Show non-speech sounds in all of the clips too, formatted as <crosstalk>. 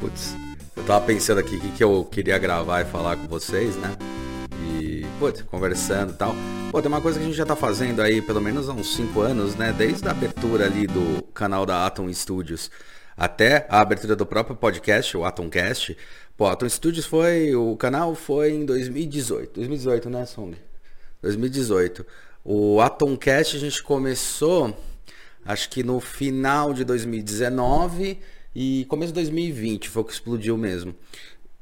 Putz, eu tava pensando aqui o que, que eu queria gravar e falar com vocês, né? E, putz, conversando e tal. Pô, tem uma coisa que a gente já tá fazendo aí pelo menos há uns 5 anos, né? Desde a abertura ali do canal da Atom Studios até a abertura do próprio podcast, o Atomcast. Pô, Atom Studios foi. O canal foi em 2018. 2018, né, Song? 2018. O Atomcast a gente começou, acho que no final de 2019 e começo de 2020 foi o que explodiu mesmo.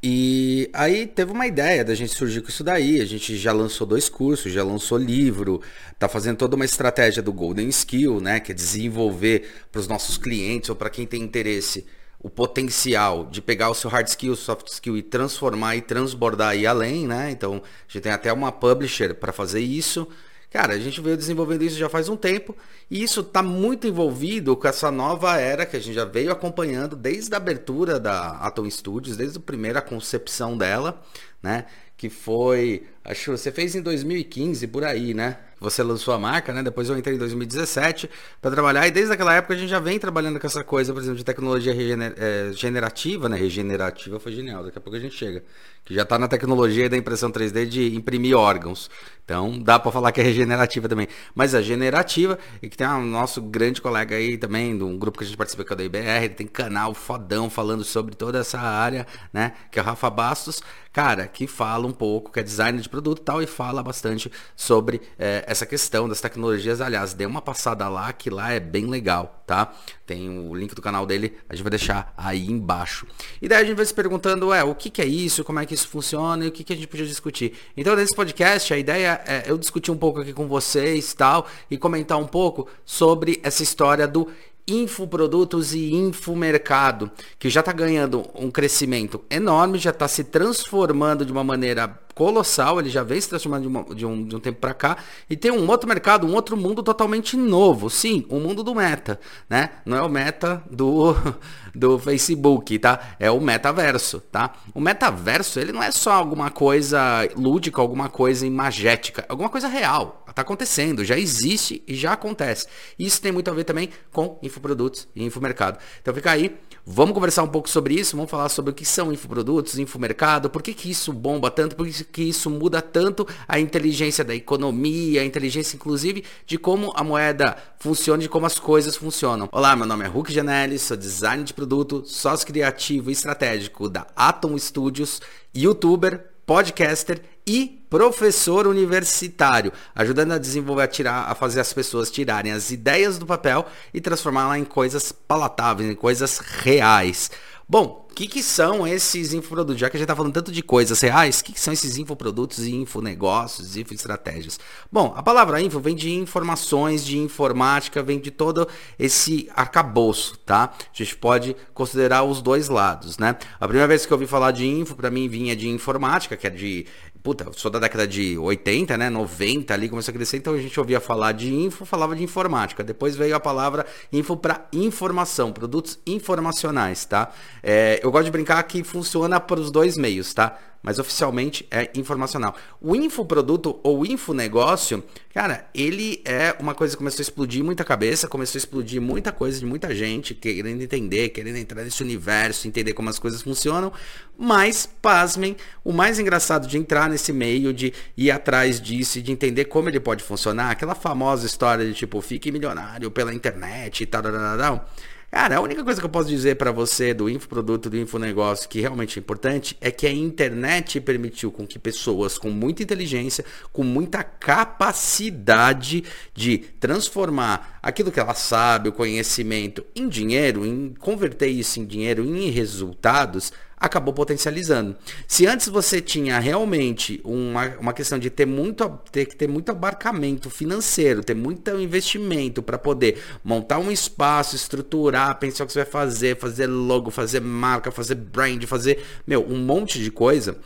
E aí teve uma ideia da gente surgir com isso daí. A gente já lançou dois cursos, já lançou livro, tá fazendo toda uma estratégia do Golden Skill, né? Que é desenvolver para os nossos clientes ou para quem tem interesse o potencial de pegar o seu hard skill, soft skill e transformar e transbordar aí além, né? Então a gente tem até uma publisher para fazer isso. Cara, a gente veio desenvolvendo isso já faz um tempo e isso está muito envolvido com essa nova era que a gente já veio acompanhando desde a abertura da Atom Studios, desde a primeira concepção dela, né? Que foi, acho que você fez em 2015 por aí, né? você lançou a marca, né? Depois eu entrei em 2017 para trabalhar e desde aquela época a gente já vem trabalhando com essa coisa, por exemplo, de tecnologia regener é, generativa, né? Regenerativa foi genial, daqui a pouco a gente chega. Que já está na tecnologia da impressão 3D de imprimir órgãos. Então dá para falar que é regenerativa também. Mas a generativa, e que tem um nosso grande colega aí também, de um grupo que a gente participa que é o da IBR, ele tem canal fodão falando sobre toda essa área, né? Que é o Rafa Bastos, cara, que fala um pouco, que é designer de produto e tal, e fala bastante sobre é, essa questão das tecnologias. Aliás, dê uma passada lá, que lá é bem legal, tá? Tem o link do canal dele, a gente vai deixar aí embaixo. E daí a gente vai se perguntando, é, o que, que é isso, como é que isso funciona e o que, que a gente podia discutir. Então, nesse podcast, a ideia é eu discutir um pouco aqui com vocês tal, e comentar um pouco sobre essa história do infoprodutos e infomercado, que já está ganhando um crescimento enorme, já está se transformando de uma maneira colossal, ele já vem se transformando de, uma, de um, de um tempo para cá, e tem um outro mercado, um outro mundo totalmente novo, sim, o mundo do meta, né? Não é o meta do, <laughs> do Facebook, tá? É o metaverso, tá? O metaverso, ele não é só alguma coisa lúdica, alguma coisa imagética, é alguma coisa real, tá acontecendo, já existe e já acontece. Isso tem muito a ver também com infoprodutos e infomercado. Então fica aí Vamos conversar um pouco sobre isso, vamos falar sobre o que são infoprodutos, infomercado, por que, que isso bomba tanto, por que, que isso muda tanto a inteligência da economia, a inteligência inclusive de como a moeda funciona, de como as coisas funcionam. Olá, meu nome é Hulk Janelli, sou designer de produto, sócio criativo e estratégico da Atom Studios, youtuber, podcaster e professor universitário, ajudando a desenvolver, a tirar, a fazer as pessoas tirarem as ideias do papel e transformá-las em coisas palatáveis, em coisas reais. Bom, o que, que são esses infoprodutos? Já que a gente está falando tanto de coisas reais, o que, que são esses infoprodutos e infonegócios, infoestratégias? Bom, a palavra info vem de informações, de informática, vem de todo esse arcabouço, tá? A gente pode considerar os dois lados, né? A primeira vez que eu ouvi falar de info, para mim vinha de informática, que é de puta, sou da década de 80, né, 90 ali, começou a crescer, então a gente ouvia falar de info, falava de informática. Depois veio a palavra info para informação, produtos informacionais, tá? É, eu gosto de brincar que funciona para os dois meios, tá? Mas oficialmente é informacional. O infoproduto ou infonegócio, cara, ele é uma coisa que começou a explodir muita cabeça, começou a explodir muita coisa de muita gente querendo entender, querendo entrar nesse universo, entender como as coisas funcionam, mas, pasmem, o mais engraçado de entrar nesse meio, de ir atrás disso e de entender como ele pode funcionar, aquela famosa história de tipo, fique milionário pela internet e tal, tal, tal, tal Cara, a única coisa que eu posso dizer para você do infoproduto, do infonegócio que realmente é importante é que a internet permitiu com que pessoas com muita inteligência, com muita capacidade de transformar aquilo que ela sabe, o conhecimento, em dinheiro, em converter isso em dinheiro, em resultados, acabou potencializando. Se antes você tinha realmente uma, uma questão de ter muito ter que ter muito abarcamento financeiro, ter muito investimento para poder montar um espaço, estruturar, pensar o que você vai fazer, fazer logo, fazer marca, fazer brand, fazer, meu, um monte de coisa,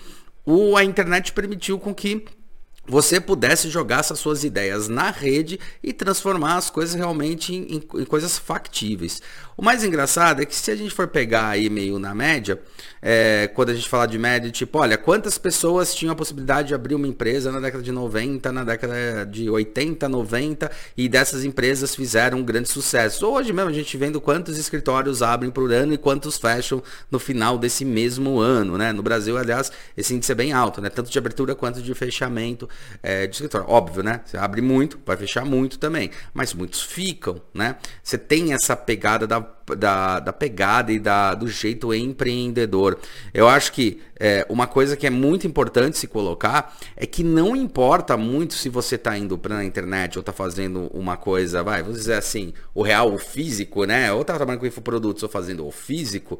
o, a internet permitiu com que você pudesse jogar essas suas ideias na rede e transformar as coisas realmente em, em, coisas factíveis. O mais engraçado é que se a gente for pegar aí meio na média, é, quando a gente fala de média, tipo, olha, quantas pessoas tinham a possibilidade de abrir uma empresa na década de 90, na década de 80, 90, e dessas empresas fizeram um grande sucesso. Hoje mesmo a gente vendo quantos escritórios abrem por ano e quantos fecham no final desse mesmo ano, né? No Brasil, aliás, esse índice é bem alto, né? Tanto de abertura quanto de fechamento é, de escritório. Óbvio, né? Você abre muito, vai fechar muito também. Mas muitos ficam, né? Você tem essa pegada da, da, da pegada e da, do jeito empreendedor. Eu acho que é, uma coisa que é muito importante se colocar é que não importa muito se você está indo para a internet ou está fazendo uma coisa, vai, vamos dizer assim, o real, o físico, né? Ou está trabalhando com infoprodutos ou fazendo o físico.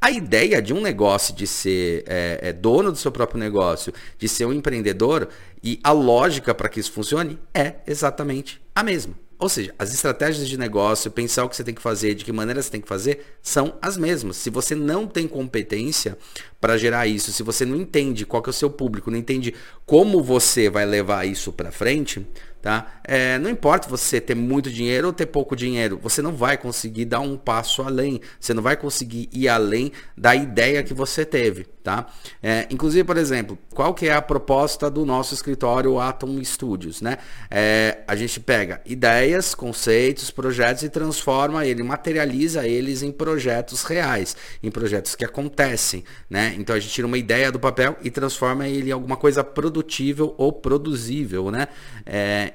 A ideia de um negócio de ser é, é, dono do seu próprio negócio, de ser um empreendedor, e a lógica para que isso funcione é exatamente a mesma. Ou seja, as estratégias de negócio, pensar o que você tem que fazer, de que maneira você tem que fazer, são as mesmas. Se você não tem competência para gerar isso, se você não entende qual é o seu público, não entende como você vai levar isso para frente, tá? É, não importa você ter muito dinheiro ou ter pouco dinheiro, você não vai conseguir dar um passo além, você não vai conseguir ir além da ideia que você teve, tá? É, inclusive, por exemplo, qual que é a proposta do nosso escritório Atom Studios, né? É, a gente pega ideias, conceitos, projetos e transforma ele, materializa eles em projetos reais, em projetos que acontecem, né? Então a gente tira uma ideia do papel e transforma ele em alguma coisa produtível ou produzível, né?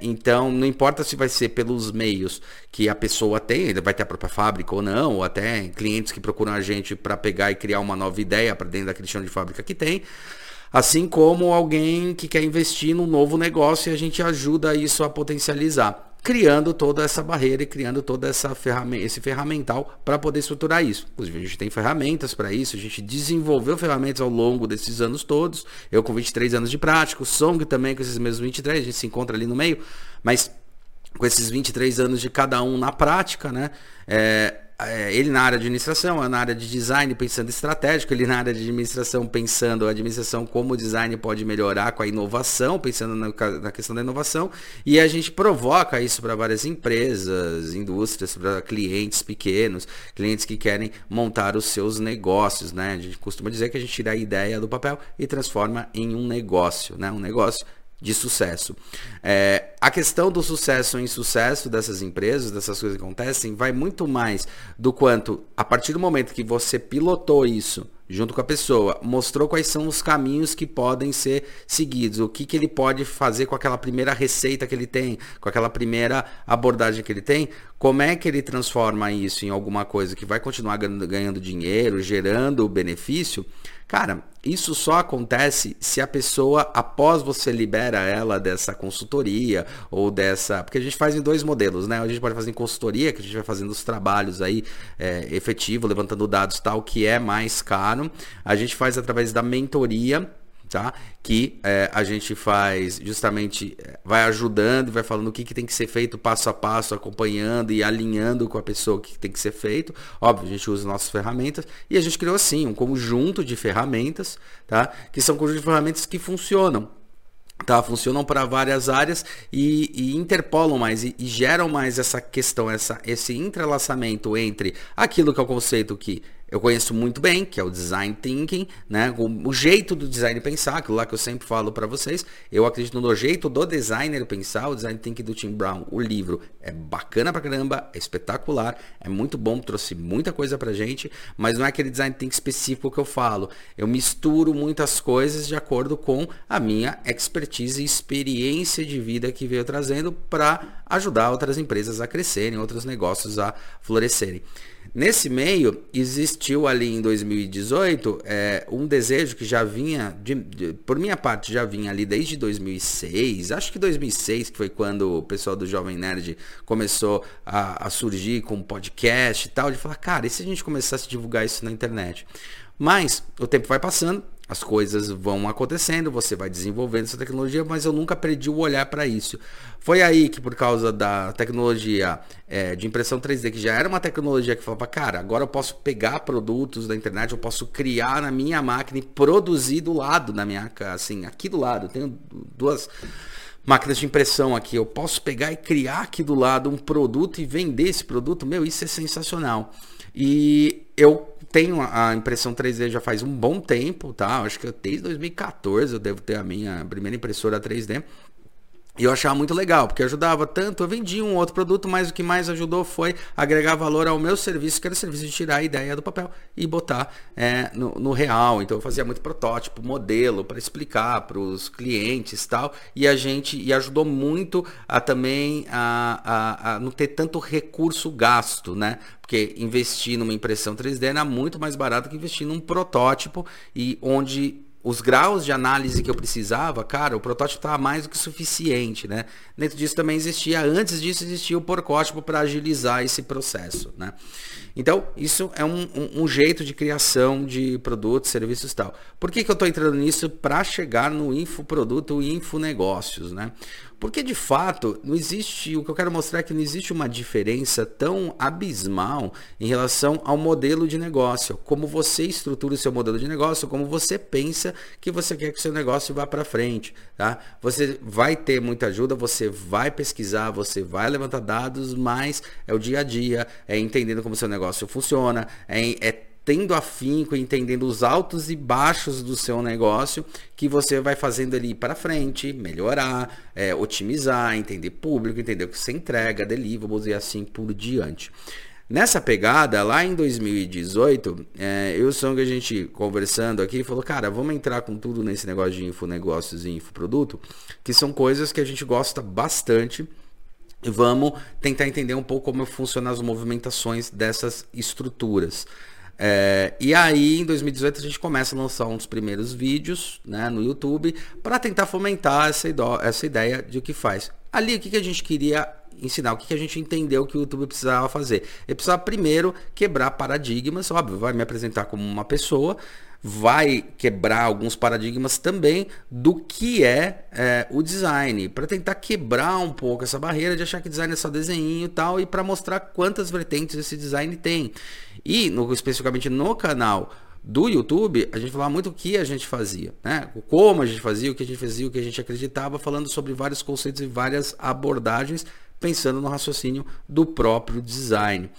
Então, não importa se vai ser pelos meios que a pessoa tem, vai ter a própria fábrica ou não, ou até clientes que procuram a gente para pegar e criar uma nova ideia para dentro daquele chão de fábrica que tem. Assim como alguém que quer investir num novo negócio e a gente ajuda isso a potencializar criando toda essa barreira e criando toda essa ferramenta, esse ferramental para poder estruturar isso. Inclusive, a gente tem ferramentas para isso, a gente desenvolveu ferramentas ao longo desses anos todos. Eu com 23 anos de prática, o Song também com esses mesmos 23, a gente se encontra ali no meio, mas com esses 23 anos de cada um na prática, né? É, ele na área de administração, eu na área de design pensando estratégico, ele na área de administração pensando a administração como o design pode melhorar com a inovação, pensando na, na questão da inovação, e a gente provoca isso para várias empresas, indústrias, para clientes pequenos, clientes que querem montar os seus negócios, né? A gente costuma dizer que a gente tira a ideia do papel e transforma em um negócio, né? Um negócio de sucesso. É, a questão do sucesso em sucesso dessas empresas, dessas coisas que acontecem, vai muito mais do quanto, a partir do momento que você pilotou isso junto com a pessoa, mostrou quais são os caminhos que podem ser seguidos, o que, que ele pode fazer com aquela primeira receita que ele tem, com aquela primeira abordagem que ele tem, como é que ele transforma isso em alguma coisa que vai continuar ganhando dinheiro, gerando benefício, Cara, isso só acontece se a pessoa, após você libera ela dessa consultoria ou dessa. Porque a gente faz em dois modelos, né? A gente pode fazer em consultoria, que a gente vai fazendo os trabalhos aí é, efetivo, levantando dados tal, que é mais caro. A gente faz através da mentoria tá? Que é, a gente faz justamente, é, vai ajudando, vai falando o que, que tem que ser feito passo a passo, acompanhando e alinhando com a pessoa o que tem que ser feito. Óbvio, a gente usa nossas ferramentas e a gente criou assim um conjunto de ferramentas, tá? Que são conjuntos de ferramentas que funcionam. Tá, funcionam para várias áreas e, e interpolam mais e, e, geram mais essa questão, essa, esse entrelaçamento entre aquilo que é o conceito que eu conheço muito bem, que é o design thinking, né? O, o jeito do design pensar, aquilo lá que eu sempre falo para vocês. Eu acredito no jeito do designer pensar, o design thinking do Tim Brown. O livro é bacana pra caramba, é espetacular, é muito bom, trouxe muita coisa pra gente, mas não é aquele design thinking específico que eu falo. Eu misturo muitas coisas de acordo com a minha expertise e experiência de vida que veio trazendo para ajudar outras empresas a crescerem, outros negócios a florescerem. Nesse meio, existiu ali em 2018 é, um desejo que já vinha, de, de, por minha parte, já vinha ali desde 2006, acho que 2006, que foi quando o pessoal do Jovem Nerd começou a, a surgir com podcast e tal, de falar, cara, e se a gente começasse a divulgar isso na internet? Mas o tempo vai passando as coisas vão acontecendo, você vai desenvolvendo essa tecnologia, mas eu nunca perdi o olhar para isso. Foi aí que, por causa da tecnologia é, de impressão 3D, que já era uma tecnologia que falava, cara, agora eu posso pegar produtos da internet, eu posso criar na minha máquina e produzir do lado da minha casa, assim, aqui do lado. Eu tenho duas máquinas de impressão aqui. Eu posso pegar e criar aqui do lado um produto e vender esse produto. Meu, isso é sensacional. E eu tenho a impressão 3D já faz um bom tempo, tá? Acho que desde 2014 eu devo ter a minha primeira impressora 3D. E eu achava muito legal, porque ajudava tanto, eu vendia um outro produto, mas o que mais ajudou foi agregar valor ao meu serviço, que era o serviço de tirar a ideia do papel e botar é, no, no, real. Então eu fazia muito protótipo, modelo, para explicar para os clientes tal. E a gente, e ajudou muito a também a, a, a não ter tanto recurso gasto, né? Porque investir numa impressão 3D era muito mais barato que investir num protótipo e onde os graus de análise que eu precisava, cara, o protótipo estava mais do que suficiente, né? Dentro disso também existia, antes disso existia o porcótipo para agilizar esse processo, né? Então, isso é um, um, um, jeito de criação de produtos, serviços e tal. Por que, que eu estou entrando nisso? Para chegar no infoproduto infonegócios, né? Porque de fato, não existe, o que eu quero mostrar é que não existe uma diferença tão abismal em relação ao modelo de negócio, como você estrutura o seu modelo de negócio, como você pensa que você quer que o seu negócio vá para frente, tá? Você vai ter muita ajuda, você vai pesquisar, você vai levantar dados, mas é o dia a dia, é entendendo como seu negócio funciona, é, é tendo afinco, entendendo os altos e baixos do seu negócio, que você vai fazendo ali para frente, melhorar, é, otimizar, entender público, entender o que você entrega, deliverables e assim por diante. Nessa pegada, lá em 2018, é, eu e o a gente conversando aqui, falou, cara, vamos entrar com tudo nesse negócio de infonegócios e infoproduto, que são coisas que a gente gosta bastante, e vamos tentar entender um pouco como funcionam as movimentações dessas estruturas. É, e aí, em 2018, a gente começa a lançar uns primeiros vídeos né, no YouTube para tentar fomentar essa, essa ideia de o que faz. Ali, o que, que a gente queria ensinar, o que, que a gente entendeu que o YouTube precisava fazer? Ele precisava primeiro quebrar paradigmas, óbvio, vai me apresentar como uma pessoa, vai quebrar alguns paradigmas também do que é, é o design, para tentar quebrar um pouco essa barreira de achar que design é só desenho e tal, e para mostrar quantas vertentes esse design tem. E no, especificamente no canal do YouTube, a gente falava muito o que a gente fazia, né? Como a gente fazia, o que a gente fazia, o que a gente acreditava, falando sobre vários conceitos e várias abordagens, pensando no raciocínio do próprio design.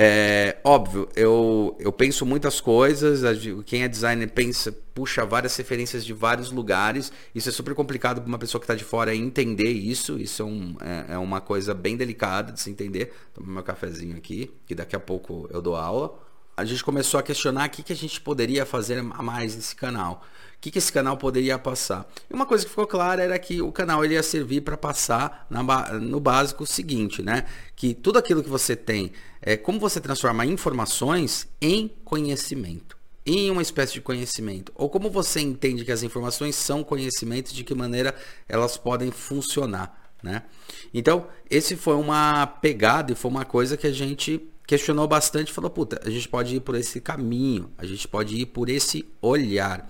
É, óbvio, eu, eu penso muitas coisas, quem é designer pensa, puxa várias referências de vários lugares. Isso é super complicado para uma pessoa que está de fora entender isso. Isso é, um, é, é, uma coisa bem delicada de se entender. Toma meu cafezinho aqui, que daqui a pouco eu dou aula. A gente começou a questionar o que, que a gente poderia fazer a mais nesse canal o que, que esse canal poderia passar. E uma coisa que ficou clara era que o canal ele ia servir para passar na, no básico o seguinte, né? Que tudo aquilo que você tem, é como você transformar informações em conhecimento em uma espécie de conhecimento? Ou como você entende que as informações são conhecimentos, de que maneira elas podem funcionar, né? Então, esse foi uma pegada e foi uma coisa que a gente questionou bastante, falou, puta, a gente pode ir por esse caminho, a gente pode ir por esse olhar.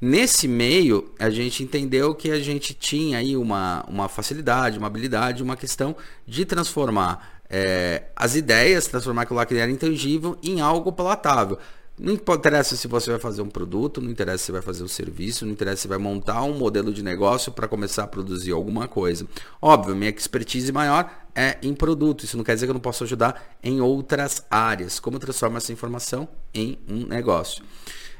Nesse meio, a gente entendeu que a gente tinha aí uma, uma facilidade, uma habilidade, uma questão de transformar é, as ideias, transformar aquilo que era intangível em algo palatável. Não interessa se você vai fazer um produto, não interessa se vai fazer um serviço, não interessa se vai montar um modelo de negócio para começar a produzir alguma coisa. Óbvio, minha expertise maior é em produto. Isso não quer dizer que eu não posso ajudar em outras áreas. Como transformar essa informação em um negócio.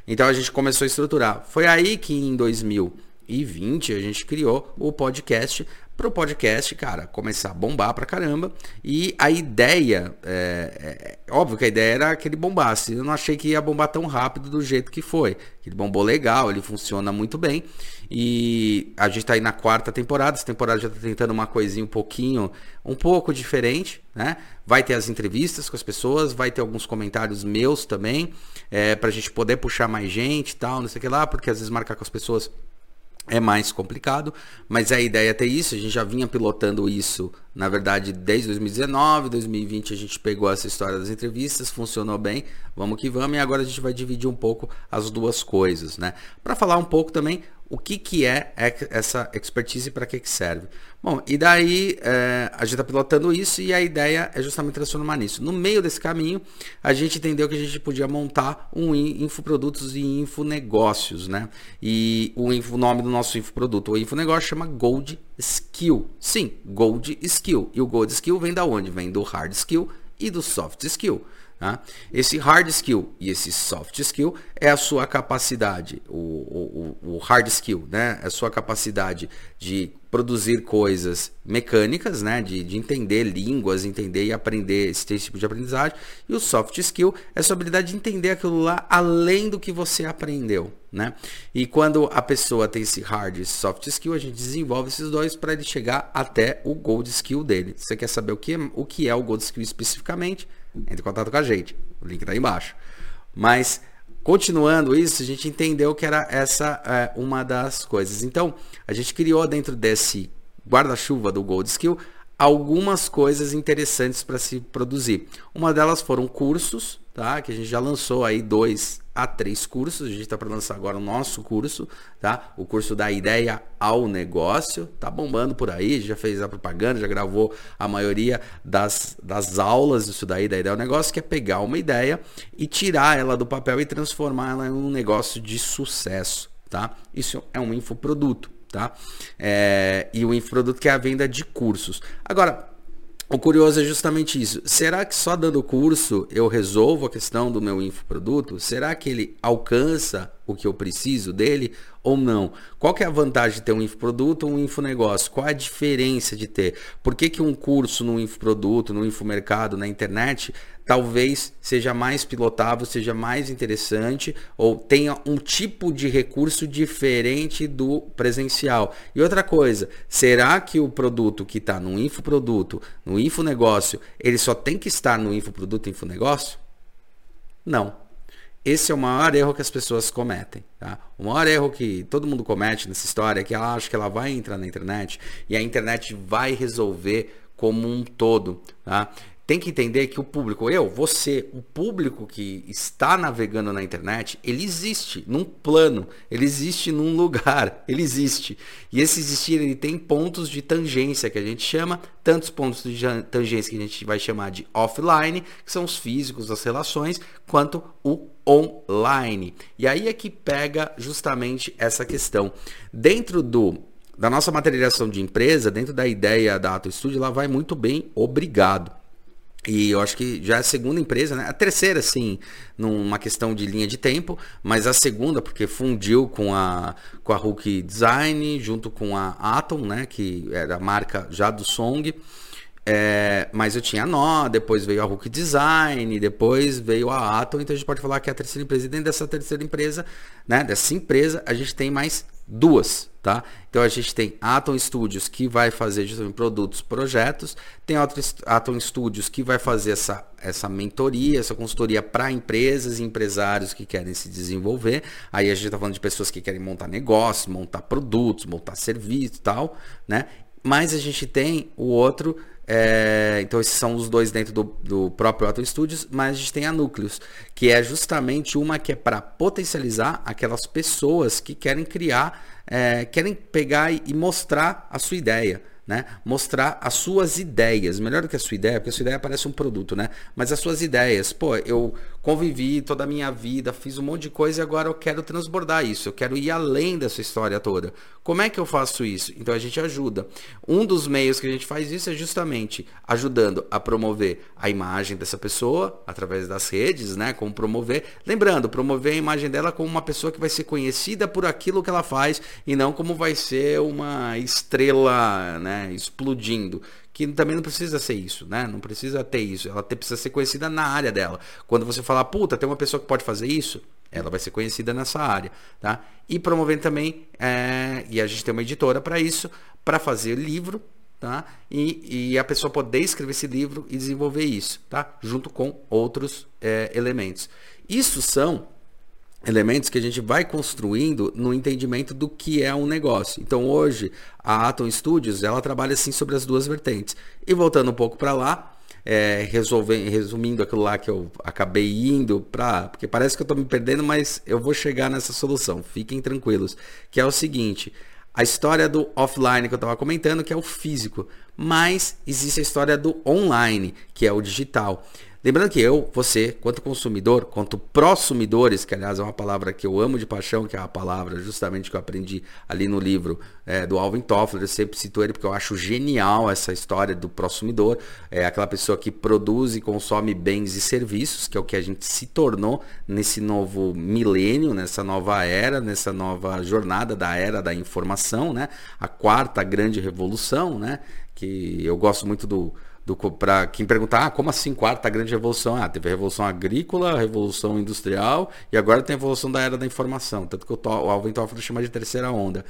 Então a gente começou a estruturar. Foi aí que em 2020 a gente criou o podcast para o podcast, cara, começar a bombar pra caramba. E a ideia, é, é, óbvio que a ideia era que ele bombasse. Eu não achei que ia bombar tão rápido do jeito que foi. Ele bombou legal, ele funciona muito bem. E a gente está aí na quarta temporada. Essa temporada já está tentando uma coisinha um pouquinho, um pouco diferente, né? Vai ter as entrevistas com as pessoas, vai ter alguns comentários meus também, é, para a gente poder puxar mais gente e tal, não sei o que lá, porque às vezes marcar com as pessoas é mais complicado, mas a ideia é ter isso, a gente já vinha pilotando isso, na verdade, desde 2019, 2020 a gente pegou essa história das entrevistas, funcionou bem, vamos que vamos, e agora a gente vai dividir um pouco as duas coisas, né? Para falar um pouco também o que, que é essa expertise e para que, que serve. Bom, e daí é, a gente está pilotando isso e a ideia é justamente transformar nisso. No meio desse caminho, a gente entendeu que a gente podia montar um infoprodutos e infonegócios, né? E o, info, o nome do nosso infoproduto, o infonegócio, chama Gold Skill. Sim, Gold Skill. E o Gold Skill vem da onde? Vem do Hard Skill e do Soft Skill. Tá? Esse hard skill e esse soft skill é a sua capacidade, o, o, o hard skill, né? É a sua capacidade de produzir coisas mecânicas, né? De, de entender línguas, entender e aprender esse tipo de aprendizagem. E o soft skill é a sua habilidade de entender aquilo lá além do que você aprendeu, né? E quando a pessoa tem esse hard e soft skill, a gente desenvolve esses dois para ele chegar até o gold skill dele. Você quer saber o que, é, o que é o gold skill especificamente? Entre em contato com a gente. O link está aí embaixo. Mas, continuando isso, a gente entendeu que era essa é, uma das coisas. Então, a gente criou dentro desse guarda-chuva do Gold Skill algumas coisas interessantes para se produzir. Uma delas foram cursos, tá? Que a gente já lançou aí dois a três cursos. A gente está para lançar agora o nosso curso, tá? O curso da ideia ao negócio. Tá bombando por aí, já fez a propaganda, já gravou a maioria das, das aulas disso daí, da ideia ao negócio, que é pegar uma ideia e tirar ela do papel e transformar ela em um negócio de sucesso, tá? Isso é um infoproduto, tá? É, e o infoproduto que é a venda de cursos. Agora, o curioso é justamente isso. Será que só dando curso eu resolvo a questão do meu infoproduto? Será que ele alcança o que eu preciso dele ou não? Qual que é a vantagem de ter um infoproduto ou um infonegócio? Qual a diferença de ter? Por que, que um curso no infoproduto, no infomercado, na internet, talvez seja mais pilotável, seja mais interessante ou tenha um tipo de recurso diferente do presencial? E outra coisa, será que o produto que está no infoproduto, no infonegócio, ele só tem que estar no infoproduto infonegócio? Não esse é o maior erro que as pessoas cometem. Tá? O maior erro que todo mundo comete nessa história é que ela acha que ela vai entrar na internet e a internet vai resolver como um todo. Tá? Tem que entender que o público, eu, você, o público que está navegando na internet, ele existe num plano, ele existe num lugar, <laughs> ele existe. E esse existir, ele tem pontos de tangência que a gente chama, tantos pontos de tangência que a gente vai chamar de offline, que são os físicos, as relações, quanto o online. E aí é que pega justamente essa questão. Dentro do da nossa materialização de empresa, dentro da ideia da Ato Studio, ela vai muito bem, obrigado. E eu acho que já é a segunda empresa, né? A terceira, sim, numa questão de linha de tempo, mas a segunda, porque fundiu com a, com a Hulk Design, junto com a Atom, né? Que era a marca já do Song. É, mas eu tinha a Nó, depois veio a Hulk Design, depois veio a Atom, então a gente pode falar que é a terceira empresa. E dentro dessa terceira empresa, né? Dessa empresa, a gente tem mais duas, tá? Então a gente tem Atom Studios que vai fazer justamente produtos, projetos, tem Atom Studios que vai fazer essa, essa mentoria, essa consultoria para empresas e empresários que querem se desenvolver. Aí a gente está falando de pessoas que querem montar negócios, montar produtos, montar serviço e tal, né? Mas a gente tem o outro é, então esses são os dois dentro do, do próprio Atom Studios, mas a gente tem a Núcleos, que é justamente uma que é para potencializar aquelas pessoas que querem criar, é, querem pegar e mostrar a sua ideia né? Mostrar as suas ideias, melhor do que a sua ideia, porque a sua ideia parece um produto, né? Mas as suas ideias, pô, eu convivi toda a minha vida, fiz um monte de coisa e agora eu quero transbordar isso, eu quero ir além dessa história toda. Como é que eu faço isso? Então a gente ajuda. Um dos meios que a gente faz isso é justamente ajudando a promover a imagem dessa pessoa através das redes, né? Como promover, lembrando, promover a imagem dela como uma pessoa que vai ser conhecida por aquilo que ela faz e não como vai ser uma estrela, né? Explodindo. Que também não precisa ser isso, né? Não precisa ter isso. Ela precisa ser conhecida na área dela. Quando você falar, puta, tem uma pessoa que pode fazer isso, ela vai ser conhecida nessa área, tá? E promovendo também, é... e a gente tem uma editora para isso, para fazer livro, tá? E, e, a pessoa poder escrever esse livro e desenvolver isso, tá? Junto com outros é, elementos. Isso são elementos que a gente vai construindo no entendimento do que é um negócio. Então hoje a Atom Studios ela trabalha assim sobre as duas vertentes. E voltando um pouco para lá, é, resumindo aquilo lá que eu acabei indo para, porque parece que eu estou me perdendo, mas eu vou chegar nessa solução. Fiquem tranquilos, que é o seguinte: a história do offline que eu estava comentando, que é o físico, mas existe a história do online, que é o digital. Lembrando que eu, você, quanto consumidor, quanto prosumidores, que aliás é uma palavra que eu amo de paixão, que é a palavra justamente que eu aprendi ali no livro é, do Alvin Toffler, eu sempre cito ele porque eu acho genial essa história do prosumidor, é aquela pessoa que produz e consome bens e serviços, que é o que a gente se tornou nesse novo milênio, nessa nova era, nessa nova jornada da era da informação, né? A quarta grande revolução, né? Que eu gosto muito do para quem perguntar, ah, como assim quarta grande revolução? Ah, teve a revolução agrícola, a revolução industrial e agora tem a revolução da era da informação, tanto que o, o Alvin Toffler chama de terceira onda.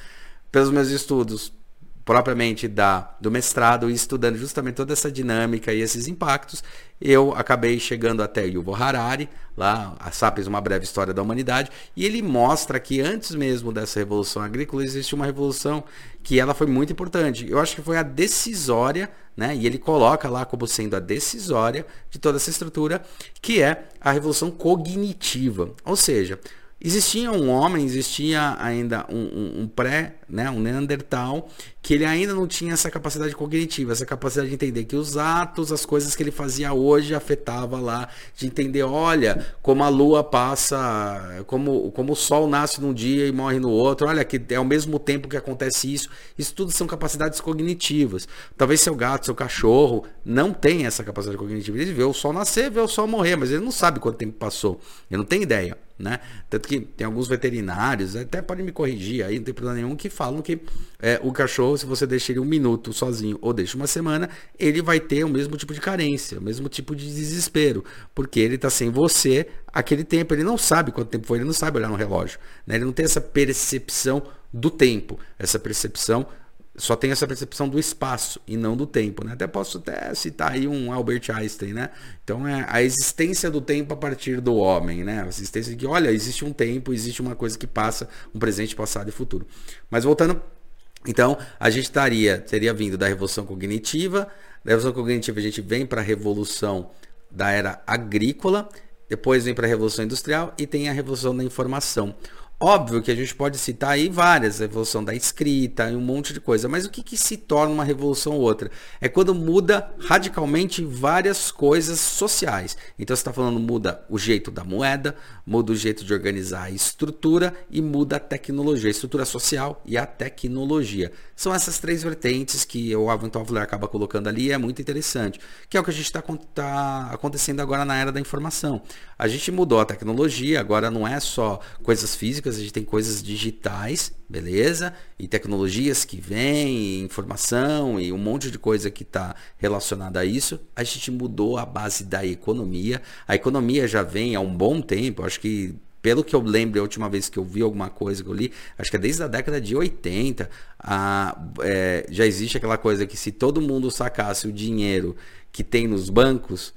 Pelos meus estudos, propriamente da, do mestrado e estudando justamente toda essa dinâmica e esses impactos, eu acabei chegando até Yuval Harari, lá, a Sapiens, uma breve história da humanidade, e ele mostra que antes mesmo dessa revolução agrícola existe uma revolução que ela foi muito importante. Eu acho que foi a decisória, né? E ele coloca lá como sendo a decisória de toda essa estrutura, que é a revolução cognitiva. Ou seja, Existia um homem, existia ainda um, um, um, pré, né, um Neandertal, que ele ainda não tinha essa capacidade cognitiva, essa capacidade de entender que os atos, as coisas que ele fazia hoje afetava lá, de entender, olha, como a lua passa, como, como o sol nasce num dia e morre no outro, olha, que é ao mesmo tempo que acontece isso. Isso tudo são capacidades cognitivas. Talvez seu gato, seu cachorro não tenha essa capacidade cognitiva. Ele vê o sol nascer, vê o sol morrer, mas ele não sabe quanto tempo passou. Ele não tem ideia. Né? Tanto que tem alguns veterinários, até podem me corrigir aí, não tem problema nenhum, que falam que é, o cachorro, se você deixar ele um minuto sozinho ou deixa uma semana, ele vai ter o mesmo tipo de carência, o mesmo tipo de desespero, porque ele está sem você aquele tempo, ele não sabe quanto tempo foi, ele não sabe olhar no relógio, né? ele não tem essa percepção do tempo, essa percepção só tem essa percepção do espaço e não do tempo, né? Até posso até citar aí um Albert Einstein, né? Então é a existência do tempo a partir do homem, né? A existência de que, olha, existe um tempo, existe uma coisa que passa, um presente, passado e futuro. Mas voltando, então a gente estaria, teria vindo da revolução cognitiva, da revolução cognitiva a gente vem para a revolução da era agrícola, depois vem para a revolução industrial e tem a revolução da informação. Óbvio que a gente pode citar aí várias, a revolução da escrita e um monte de coisa, mas o que, que se torna uma revolução ou outra? É quando muda radicalmente várias coisas sociais. Então você está falando muda o jeito da moeda, muda o jeito de organizar a estrutura e muda a tecnologia, a estrutura social e a tecnologia. São essas três vertentes que o Alvin Toffler acaba colocando ali e é muito interessante, que é o que a gente está tá acontecendo agora na era da informação. A gente mudou a tecnologia, agora não é só coisas físicas, a gente tem coisas digitais, beleza? E tecnologias que vêm, informação e um monte de coisa que está relacionada a isso. A gente mudou a base da economia. A economia já vem há um bom tempo, acho que pelo que eu lembro, a última vez que eu vi alguma coisa que eu li, acho que é desde a década de 80, a, é, já existe aquela coisa que se todo mundo sacasse o dinheiro que tem nos bancos,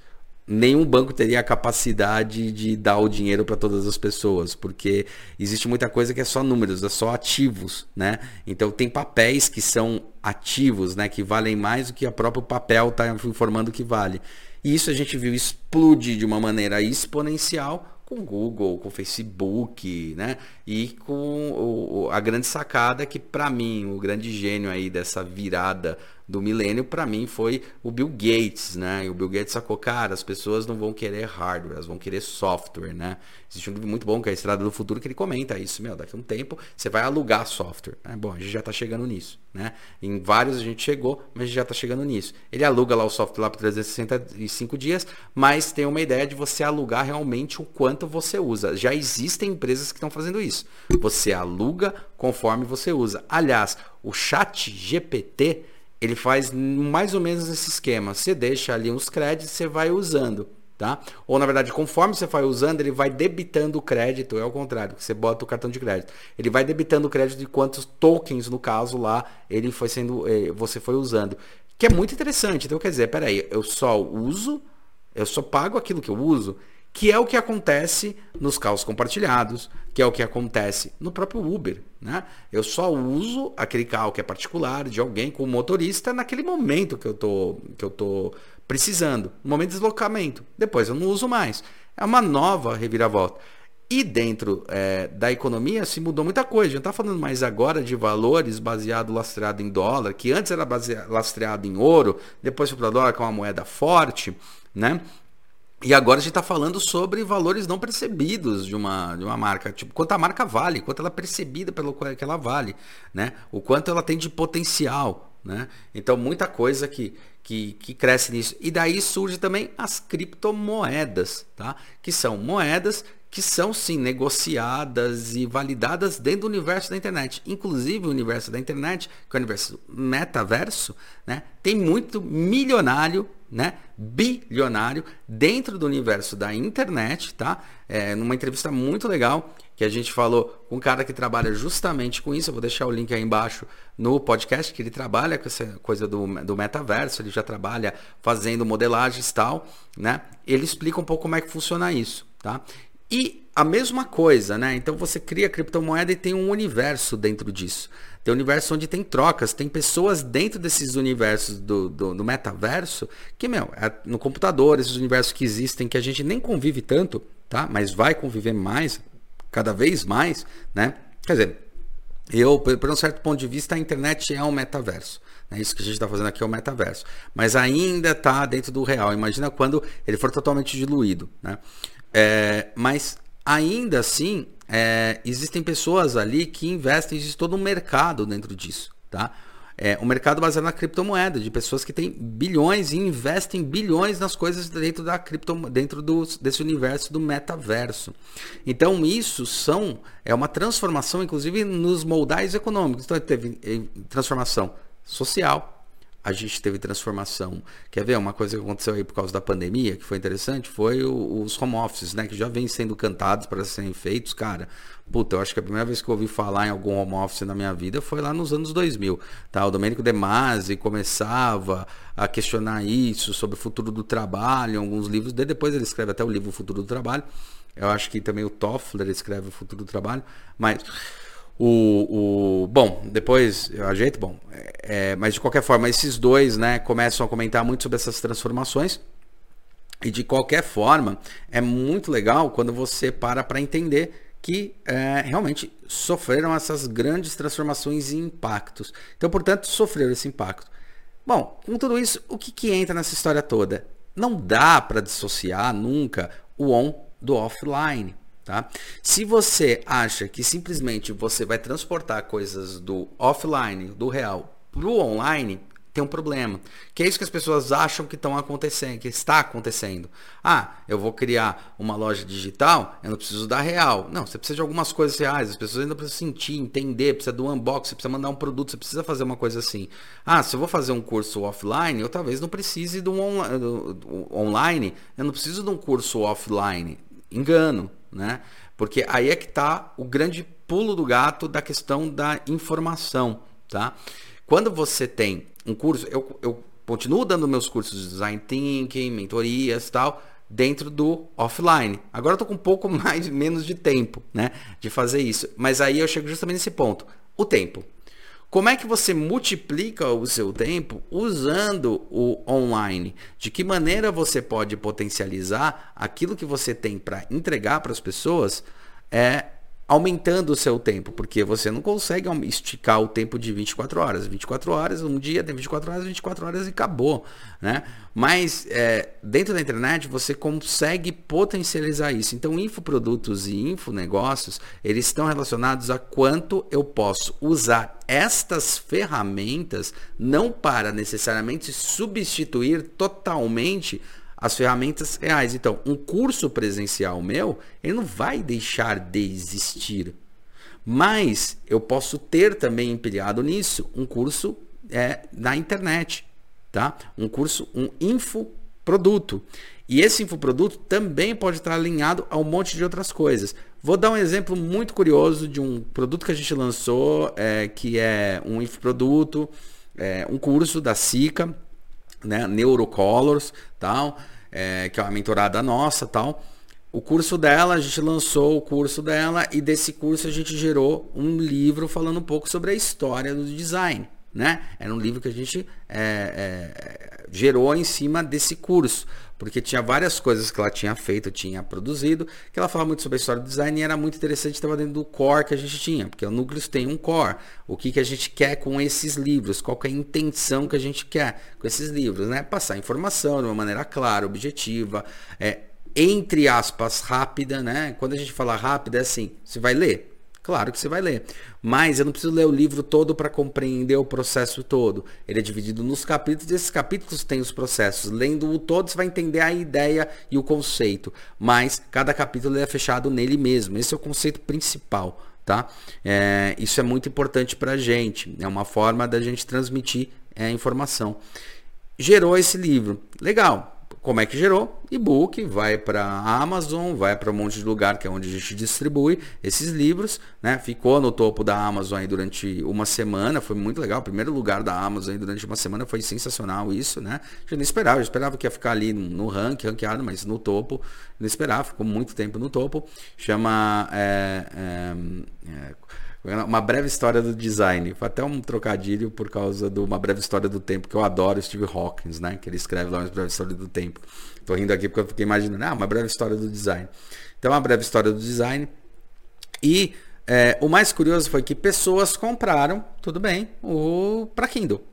nenhum banco teria a capacidade de dar o dinheiro para todas as pessoas, porque existe muita coisa que é só números, é só ativos, né? Então tem papéis que são ativos, né, que valem mais do que o próprio papel está informando que vale. E isso a gente viu explodir de uma maneira exponencial com Google, com Facebook, né? E com o, a grande sacada que para mim, o grande gênio aí dessa virada do milênio, para mim, foi o Bill Gates, né? E o Bill Gates sacou, cara, as pessoas não vão querer hardware, elas vão querer software, né? Existe um livro muito bom que é a Estrada do Futuro que ele comenta isso, meu, daqui a um tempo você vai alugar software. É, bom, a gente já está chegando nisso, né? Em vários a gente chegou, mas a gente já está chegando nisso. Ele aluga lá o software lá por 365 dias, mas tem uma ideia de você alugar realmente o quanto você usa. Já existem empresas que estão fazendo isso. Você aluga conforme você usa. Aliás, o chat GPT ele faz mais ou menos esse esquema. Você deixa ali uns créditos, você vai usando, tá? Ou na verdade, conforme você vai usando, ele vai debitando o crédito, é o contrário, você bota o cartão de crédito. Ele vai debitando o crédito de quantos tokens, no caso lá, ele foi sendo, eh, você foi usando. Que é muito interessante. Então, quer dizer, peraí, eu só uso, eu só pago aquilo que eu uso. Que é o que acontece nos carros compartilhados, que é o que acontece no próprio Uber. Né? Eu só uso aquele carro que é particular de alguém com motorista naquele momento que eu tô, que eu tô precisando, no momento de deslocamento. Depois eu não uso mais. É uma nova reviravolta. E dentro é, da economia se mudou muita coisa. A gente está falando mais agora de valores baseado lastreado em dólar, que antes era baseado, lastreado em ouro, depois foi para dólar, que é uma moeda forte, né? E agora a gente está falando sobre valores não percebidos de uma, de uma marca. Tipo, quanto a marca vale, quanto ela é percebida pelo que ela vale, né? O quanto ela tem de potencial, né? Então, muita coisa que, que, que cresce nisso. E daí surge também as criptomoedas, tá? Que são moedas que são sim negociadas e validadas dentro do universo da internet. Inclusive o universo da internet, que é o universo metaverso, né, tem muito milionário, né, bilionário dentro do universo da internet, tá? É, numa entrevista muito legal que a gente falou com um cara que trabalha justamente com isso. Eu vou deixar o link aí embaixo no podcast, que ele trabalha com essa coisa do, do metaverso, ele já trabalha fazendo modelagens e tal, né? Ele explica um pouco como é que funciona isso, tá? E a mesma coisa, né? Então você cria criptomoeda e tem um universo dentro disso. Tem um universo onde tem trocas, tem pessoas dentro desses universos do, do, do metaverso que, meu, é no computador, esses universos que existem, que a gente nem convive tanto, tá? Mas vai conviver mais, cada vez mais, né? Quer dizer, eu, por um certo ponto de vista, a internet é um metaverso. É isso que a gente está fazendo aqui é o metaverso. Mas ainda está dentro do real. Imagina quando ele for totalmente diluído. Né? É, mas ainda assim, é, existem pessoas ali que investem, existe todo um mercado dentro disso, tá? É um mercado baseado na criptomoeda, de pessoas que têm bilhões e investem bilhões nas coisas dentro da cripto, dentro do, desse universo do metaverso. Então isso são é uma transformação, inclusive nos moldais econômicos. Então teve eh, transformação social, a gente teve transformação. Quer ver uma coisa que aconteceu aí por causa da pandemia, que foi interessante, foi o, os home offices, né? Que já vem sendo cantados para serem feitos, cara. Puta, eu acho que a primeira vez que eu ouvi falar em algum home office na minha vida foi lá nos anos 2000, tá? O Domênico De Masi começava a questionar isso, sobre o futuro do trabalho, em alguns livros. Depois ele escreve até o livro O Futuro do Trabalho. Eu acho que também o Toffler escreve O Futuro do Trabalho, mas... O, o, bom, depois eu ajeito, bom, é, mas de qualquer forma, esses dois né, começam a comentar muito sobre essas transformações. E de qualquer forma, é muito legal quando você para para entender que é, realmente sofreram essas grandes transformações e impactos. Então, portanto, sofreram esse impacto. Bom, com tudo isso, o que, que entra nessa história toda? Não dá para dissociar nunca o on do offline. Tá? Se você acha que simplesmente você vai transportar coisas do offline, do real, para o online, tem um problema. Que é isso que as pessoas acham que estão acontecendo, que está acontecendo. Ah, eu vou criar uma loja digital, eu não preciso da real. Não, você precisa de algumas coisas reais, as pessoas ainda precisam sentir, entender, precisa do unboxing, precisa mandar um produto, você precisa fazer uma coisa assim. Ah, se eu vou fazer um curso offline, eu talvez não precise de um do online, eu não preciso de um curso offline. Engano né? Porque aí é que está o grande pulo do gato da questão da informação, tá? Quando você tem um curso, eu, eu continuo dando meus cursos de design thinking, mentorias, tal, dentro do offline. Agora eu tô com um pouco <laughs> mais menos de tempo, né, de fazer isso. Mas aí eu chego justamente nesse ponto, o tempo. Como é que você multiplica o seu tempo usando o online? De que maneira você pode potencializar aquilo que você tem para entregar para as pessoas? É aumentando o seu tempo, porque você não consegue esticar o tempo de 24 horas. 24 horas, um dia tem 24 horas, 24 horas e acabou, né? Mas é, dentro da internet você consegue potencializar isso. Então, infoprodutos e infonegócios, eles estão relacionados a quanto eu posso usar estas ferramentas não para necessariamente substituir totalmente as ferramentas reais. Então, um curso presencial meu, ele não vai deixar de existir. Mas eu posso ter também empilhado nisso um curso é, na internet, tá? Um curso, um infoproduto. E esse infoproduto também pode estar alinhado a um monte de outras coisas. Vou dar um exemplo muito curioso de um produto que a gente lançou, é, que é um infoproduto, é, um curso da SICA, né, Neurocolors, tal, é, que é uma mentorada nossa, tal. o curso dela, a gente lançou o curso dela e desse curso a gente gerou um livro falando um pouco sobre a história do design. Né? Era um livro que a gente é, é, gerou em cima desse curso, porque tinha várias coisas que ela tinha feito, tinha produzido, que ela falava muito sobre a história do design e era muito interessante, estava dentro do core que a gente tinha, porque o Núcleos tem um core. O que, que a gente quer com esses livros? Qual é a intenção que a gente quer com esses livros? Né? Passar informação de uma maneira clara, objetiva, é, entre aspas, rápida, né? Quando a gente fala rápida, é assim, você vai ler? Claro que você vai ler. Mas eu não preciso ler o livro todo para compreender o processo todo. Ele é dividido nos capítulos e esses capítulos têm os processos. Lendo o todo, você vai entender a ideia e o conceito. Mas cada capítulo é fechado nele mesmo. Esse é o conceito principal. Tá? É, isso é muito importante para a gente. É uma forma da gente transmitir é, informação. Gerou esse livro. Legal como é que gerou? E-book, vai para a Amazon, vai para um monte de lugar que é onde a gente distribui esses livros, né? Ficou no topo da Amazon aí durante uma semana, foi muito legal. O primeiro lugar da Amazon aí durante uma semana foi sensacional isso, né? Eu não esperava, eu esperava que ia ficar ali no ranking, ranqueado, mas no topo, não esperava, ficou muito tempo no topo. Chama é, é, é, uma breve história do design. Foi até um trocadilho por causa de uma breve história do tempo, que eu adoro Steve Hawkins, né? Que ele escreve lá uma breve história do tempo. Tô rindo aqui porque eu fiquei imaginando, ah, uma breve história do design. Então, uma breve história do design. E é, o mais curioso foi que pessoas compraram, tudo bem, o para Kindle,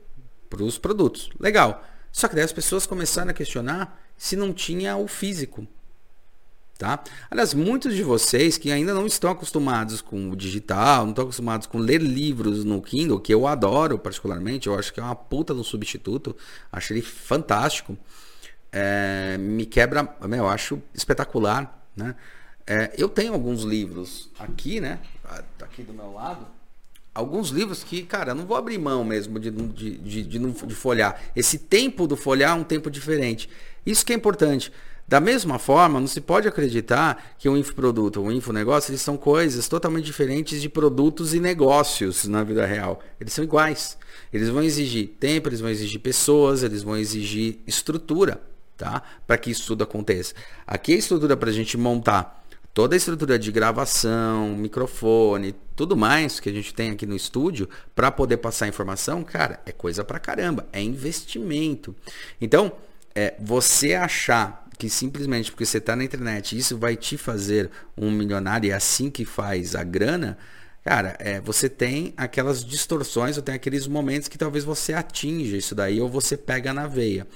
para os produtos. Legal. Só que daí as pessoas começaram a questionar se não tinha o físico. Tá? Aliás, muitos de vocês que ainda não estão acostumados com o digital, não estão acostumados com ler livros no Kindle, que eu adoro particularmente, eu acho que é uma puta no substituto, acho ele fantástico, é, me quebra, eu acho espetacular, né? É, eu tenho alguns livros aqui, né? Aqui do meu lado. Alguns livros que, cara, eu não vou abrir mão mesmo de, de, de, de, de folhar. Esse tempo do folhar é um tempo diferente. Isso que é importante. Da mesma forma, não se pode acreditar que um infoproduto ou um infonegócio eles são coisas totalmente diferentes de produtos e negócios na vida real. Eles são iguais. Eles vão exigir tempo, eles vão exigir pessoas, eles vão exigir estrutura, tá? Para que isso tudo aconteça. Aqui a estrutura para a gente montar toda a estrutura de gravação, microfone, tudo mais que a gente tem aqui no estúdio para poder passar informação, cara, é coisa pra caramba, é investimento. Então, é, você achar que simplesmente porque você está na internet isso vai te fazer um milionário e é assim que faz a grana, cara, é, você tem aquelas distorções ou tem aqueles momentos que talvez você atinja isso daí ou você pega na veia.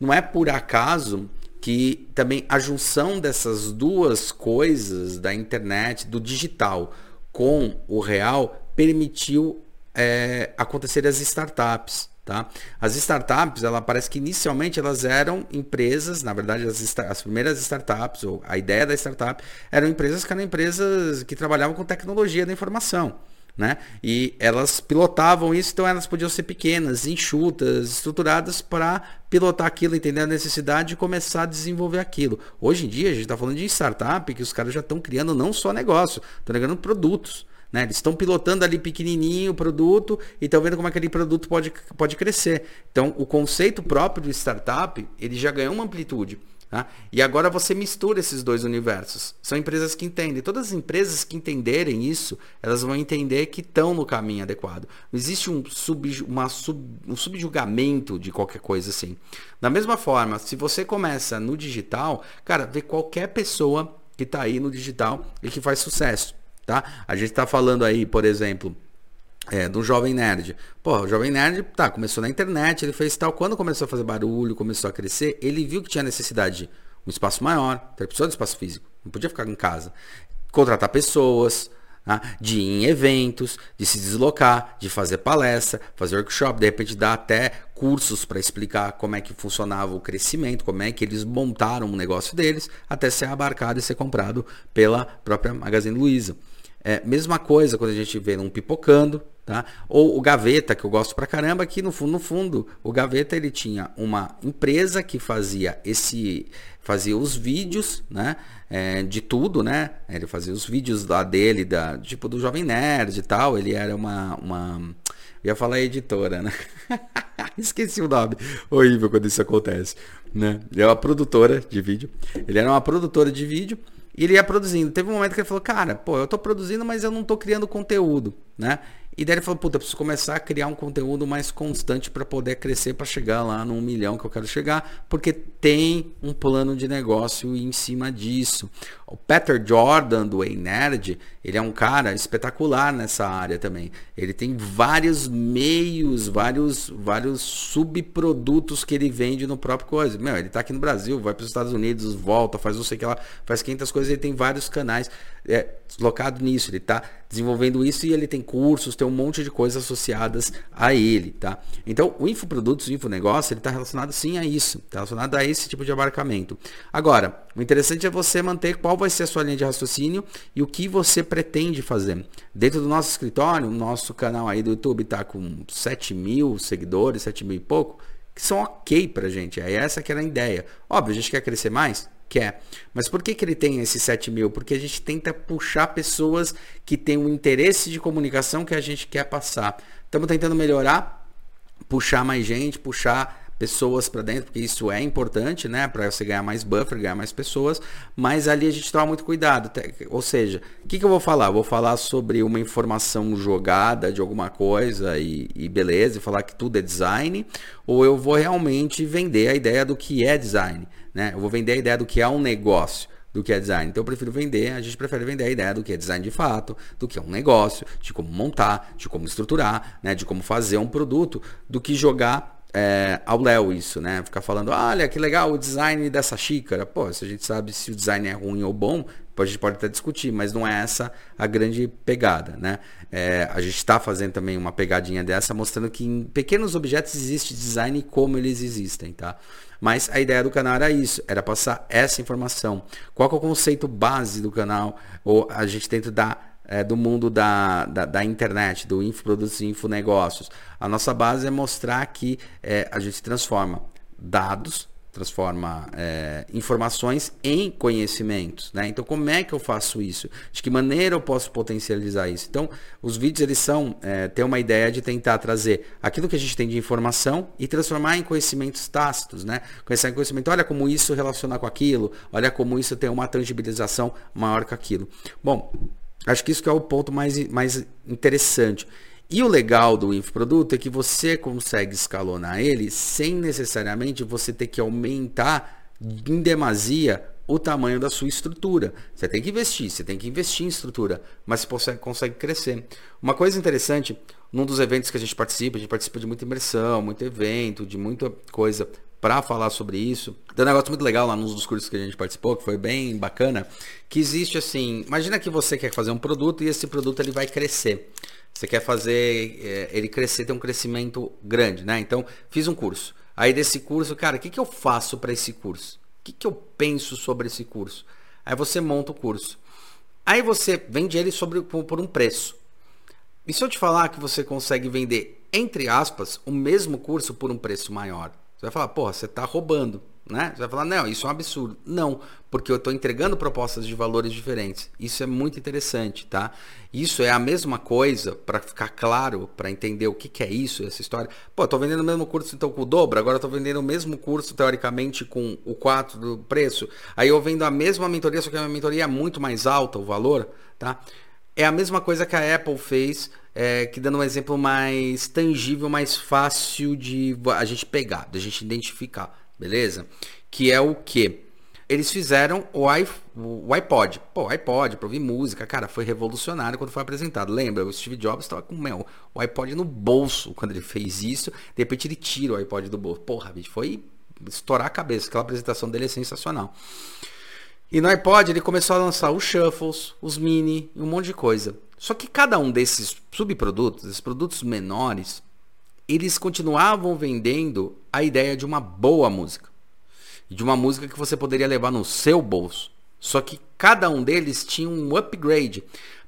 Não é por acaso que também a junção dessas duas coisas da internet, do digital com o real, permitiu é, acontecer as startups. Tá? As startups, ela parece que inicialmente elas eram empresas, na verdade as, as primeiras startups, ou a ideia da startup, eram empresas que eram empresas que trabalhavam com tecnologia da informação. Né? E elas pilotavam isso, então elas podiam ser pequenas, enxutas, estruturadas para pilotar aquilo, entender a necessidade e começar a desenvolver aquilo. Hoje em dia a gente está falando de startup que os caras já estão criando não só negócio, estão criando produtos. Né? Eles estão pilotando ali pequenininho o produto e estão vendo como aquele produto pode, pode crescer. Então, o conceito próprio de startup, ele já ganhou uma amplitude. Tá? E agora você mistura esses dois universos. São empresas que entendem. Todas as empresas que entenderem isso, elas vão entender que estão no caminho adequado. Não existe um, sub, uma sub, um subjugamento de qualquer coisa assim. Da mesma forma, se você começa no digital, cara, vê qualquer pessoa que está aí no digital e que faz sucesso tá? A gente está falando aí, por exemplo, é, do Jovem Nerd. Pô, o Jovem Nerd, tá, começou na internet, ele fez tal. Quando começou a fazer barulho, começou a crescer, ele viu que tinha necessidade de um espaço maior, ele precisou de espaço físico, não podia ficar em casa. Contratar pessoas, né? de ir em eventos, de se deslocar, de fazer palestra, fazer workshop, de repente dar até cursos para explicar como é que funcionava o crescimento, como é que eles montaram o negócio deles, até ser abarcado e ser comprado pela própria Magazine Luiza. É, mesma coisa quando a gente vê um pipocando, tá? Ou o Gaveta, que eu gosto pra caramba, que no fundo, no fundo, o Gaveta ele tinha uma empresa que fazia esse fazia os vídeos, né? É, de tudo, né? Ele fazia os vídeos lá dele, da, tipo do Jovem Nerd e tal. Ele era uma. uma eu ia falar editora, né? <laughs> Esqueci o nome. Horrível quando isso acontece. Né? Ele é uma produtora de vídeo. Ele era uma produtora de vídeo E ele ia produzindo. Teve um momento que ele falou, cara, pô, eu tô produzindo, mas eu não tô criando conteúdo, né? E daí ele falou, puta, preciso começar a criar um conteúdo mais constante para poder crescer, para chegar lá no milhão que eu quero chegar, porque tem um plano de negócio em cima disso. O Peter Jordan, do Ei Nerd, ele é um cara espetacular nessa área também. Ele tem vários meios, vários, vários subprodutos que ele vende no próprio coisa. Meu, ele tá aqui no Brasil, vai para os Estados Unidos, volta, faz não sei o que lá, faz 500 coisas, ele tem vários canais é, deslocado nisso. Ele tá desenvolvendo isso e ele tem cursos, tem um monte de coisas associadas a ele, tá? Então, o infoprodutos, o infonegócio, ele está relacionado sim a isso, está relacionado a esse tipo de abarcamento. Agora, o interessante é você manter qual vai ser a sua linha de raciocínio e o que você pretende fazer. Dentro do nosso escritório, o nosso canal aí do YouTube está com 7 mil seguidores, 7 mil e pouco, que são ok pra gente. É essa que era a ideia. Óbvio, a gente quer crescer mais? Quer. Mas por que, que ele tem esses 7 mil? Porque a gente tenta puxar pessoas que têm um interesse de comunicação que a gente quer passar. Estamos tentando melhorar, puxar mais gente, puxar pessoas para dentro, porque isso é importante, né, para você ganhar mais buffer, ganhar mais pessoas, mas ali a gente toma muito cuidado. Ou seja, o que, que eu vou falar? vou falar sobre uma informação jogada de alguma coisa e, e beleza, e falar que tudo é design, ou eu vou realmente vender a ideia do que é design, né? Eu vou vender a ideia do que é um negócio do que é design. Então eu prefiro vender, a gente prefere vender a ideia do que é design de fato, do que é um negócio, de como montar, de como estruturar, né, de como fazer um produto, do que jogar é, ao Léo isso, né? Ficar falando, olha que legal o design dessa xícara. Pô, se a gente sabe se o design é ruim ou bom, a gente pode até discutir, mas não é essa a grande pegada, né? É, a gente está fazendo também uma pegadinha dessa, mostrando que em pequenos objetos existe design e como eles existem, tá? Mas a ideia do canal era isso, era passar essa informação. Qual é o conceito base do canal? Ou a gente tenta dar é, do mundo da, da, da, internet, do infoprodutos e infonegócios. A nossa base é mostrar que é, a gente transforma dados, transforma é, informações em conhecimentos. Né? Então, como é que eu faço isso? De que maneira eu posso potencializar isso? Então, os vídeos eles são é, ter uma ideia de tentar trazer aquilo que a gente tem de informação e transformar em conhecimentos tácitos, né? Conhecer em conhecimento, olha como isso relaciona com aquilo, olha como isso tem uma tangibilização maior que aquilo. Bom, Acho que isso que é o ponto mais, mais interessante. E o legal do infoproduto é que você consegue escalonar ele sem necessariamente você ter que aumentar em demasia o tamanho da sua estrutura. Você tem que investir, você tem que investir em estrutura, mas você consegue crescer. Uma coisa interessante, num dos eventos que a gente participa, a gente participa de muita imersão, muito evento, de muita coisa para falar sobre isso. Tem um negócio muito legal lá nos dos cursos que a gente participou, que foi bem bacana, que existe assim, imagina que você quer fazer um produto e esse produto ele vai crescer. Você quer fazer é, ele crescer, ter um crescimento grande, né? Então, fiz um curso. Aí desse curso, cara, o que, que eu faço para esse curso? O que, que eu penso sobre esse curso? Aí você monta o curso. Aí você vende ele sobre, por um preço. E se eu te falar que você consegue vender, entre aspas, o mesmo curso por um preço maior? Você vai falar, porra, você está roubando. Né? Você vai falar, não, isso é um absurdo. Não, porque eu estou entregando propostas de valores diferentes. Isso é muito interessante, tá? Isso é a mesma coisa, para ficar claro, para entender o que, que é isso, essa história. Pô, estou vendendo o mesmo curso então com o dobro, agora estou vendendo o mesmo curso, teoricamente, com o 4 do preço. Aí eu vendo a mesma mentoria, só que a minha mentoria é muito mais alta, o valor, tá? É a mesma coisa que a Apple fez é, que dando um exemplo mais tangível, mais fácil de a gente pegar, da gente identificar, beleza? Que é o que? Eles fizeram o, iPod. Pô, iPod para ouvir música, cara, foi revolucionário quando foi apresentado. Lembra? O Steve Jobs estava com meu, o iPod no bolso quando ele fez isso. De repente ele tira o iPod do bolso. Porra, bicho, foi estourar a cabeça. Aquela apresentação dele é sensacional. E no iPod ele começou a lançar os shuffles, os mini um monte de coisa. Só que cada um desses subprodutos, esses produtos menores, eles continuavam vendendo a ideia de uma boa música. De uma música que você poderia levar no seu bolso. Só que cada um deles tinha um upgrade.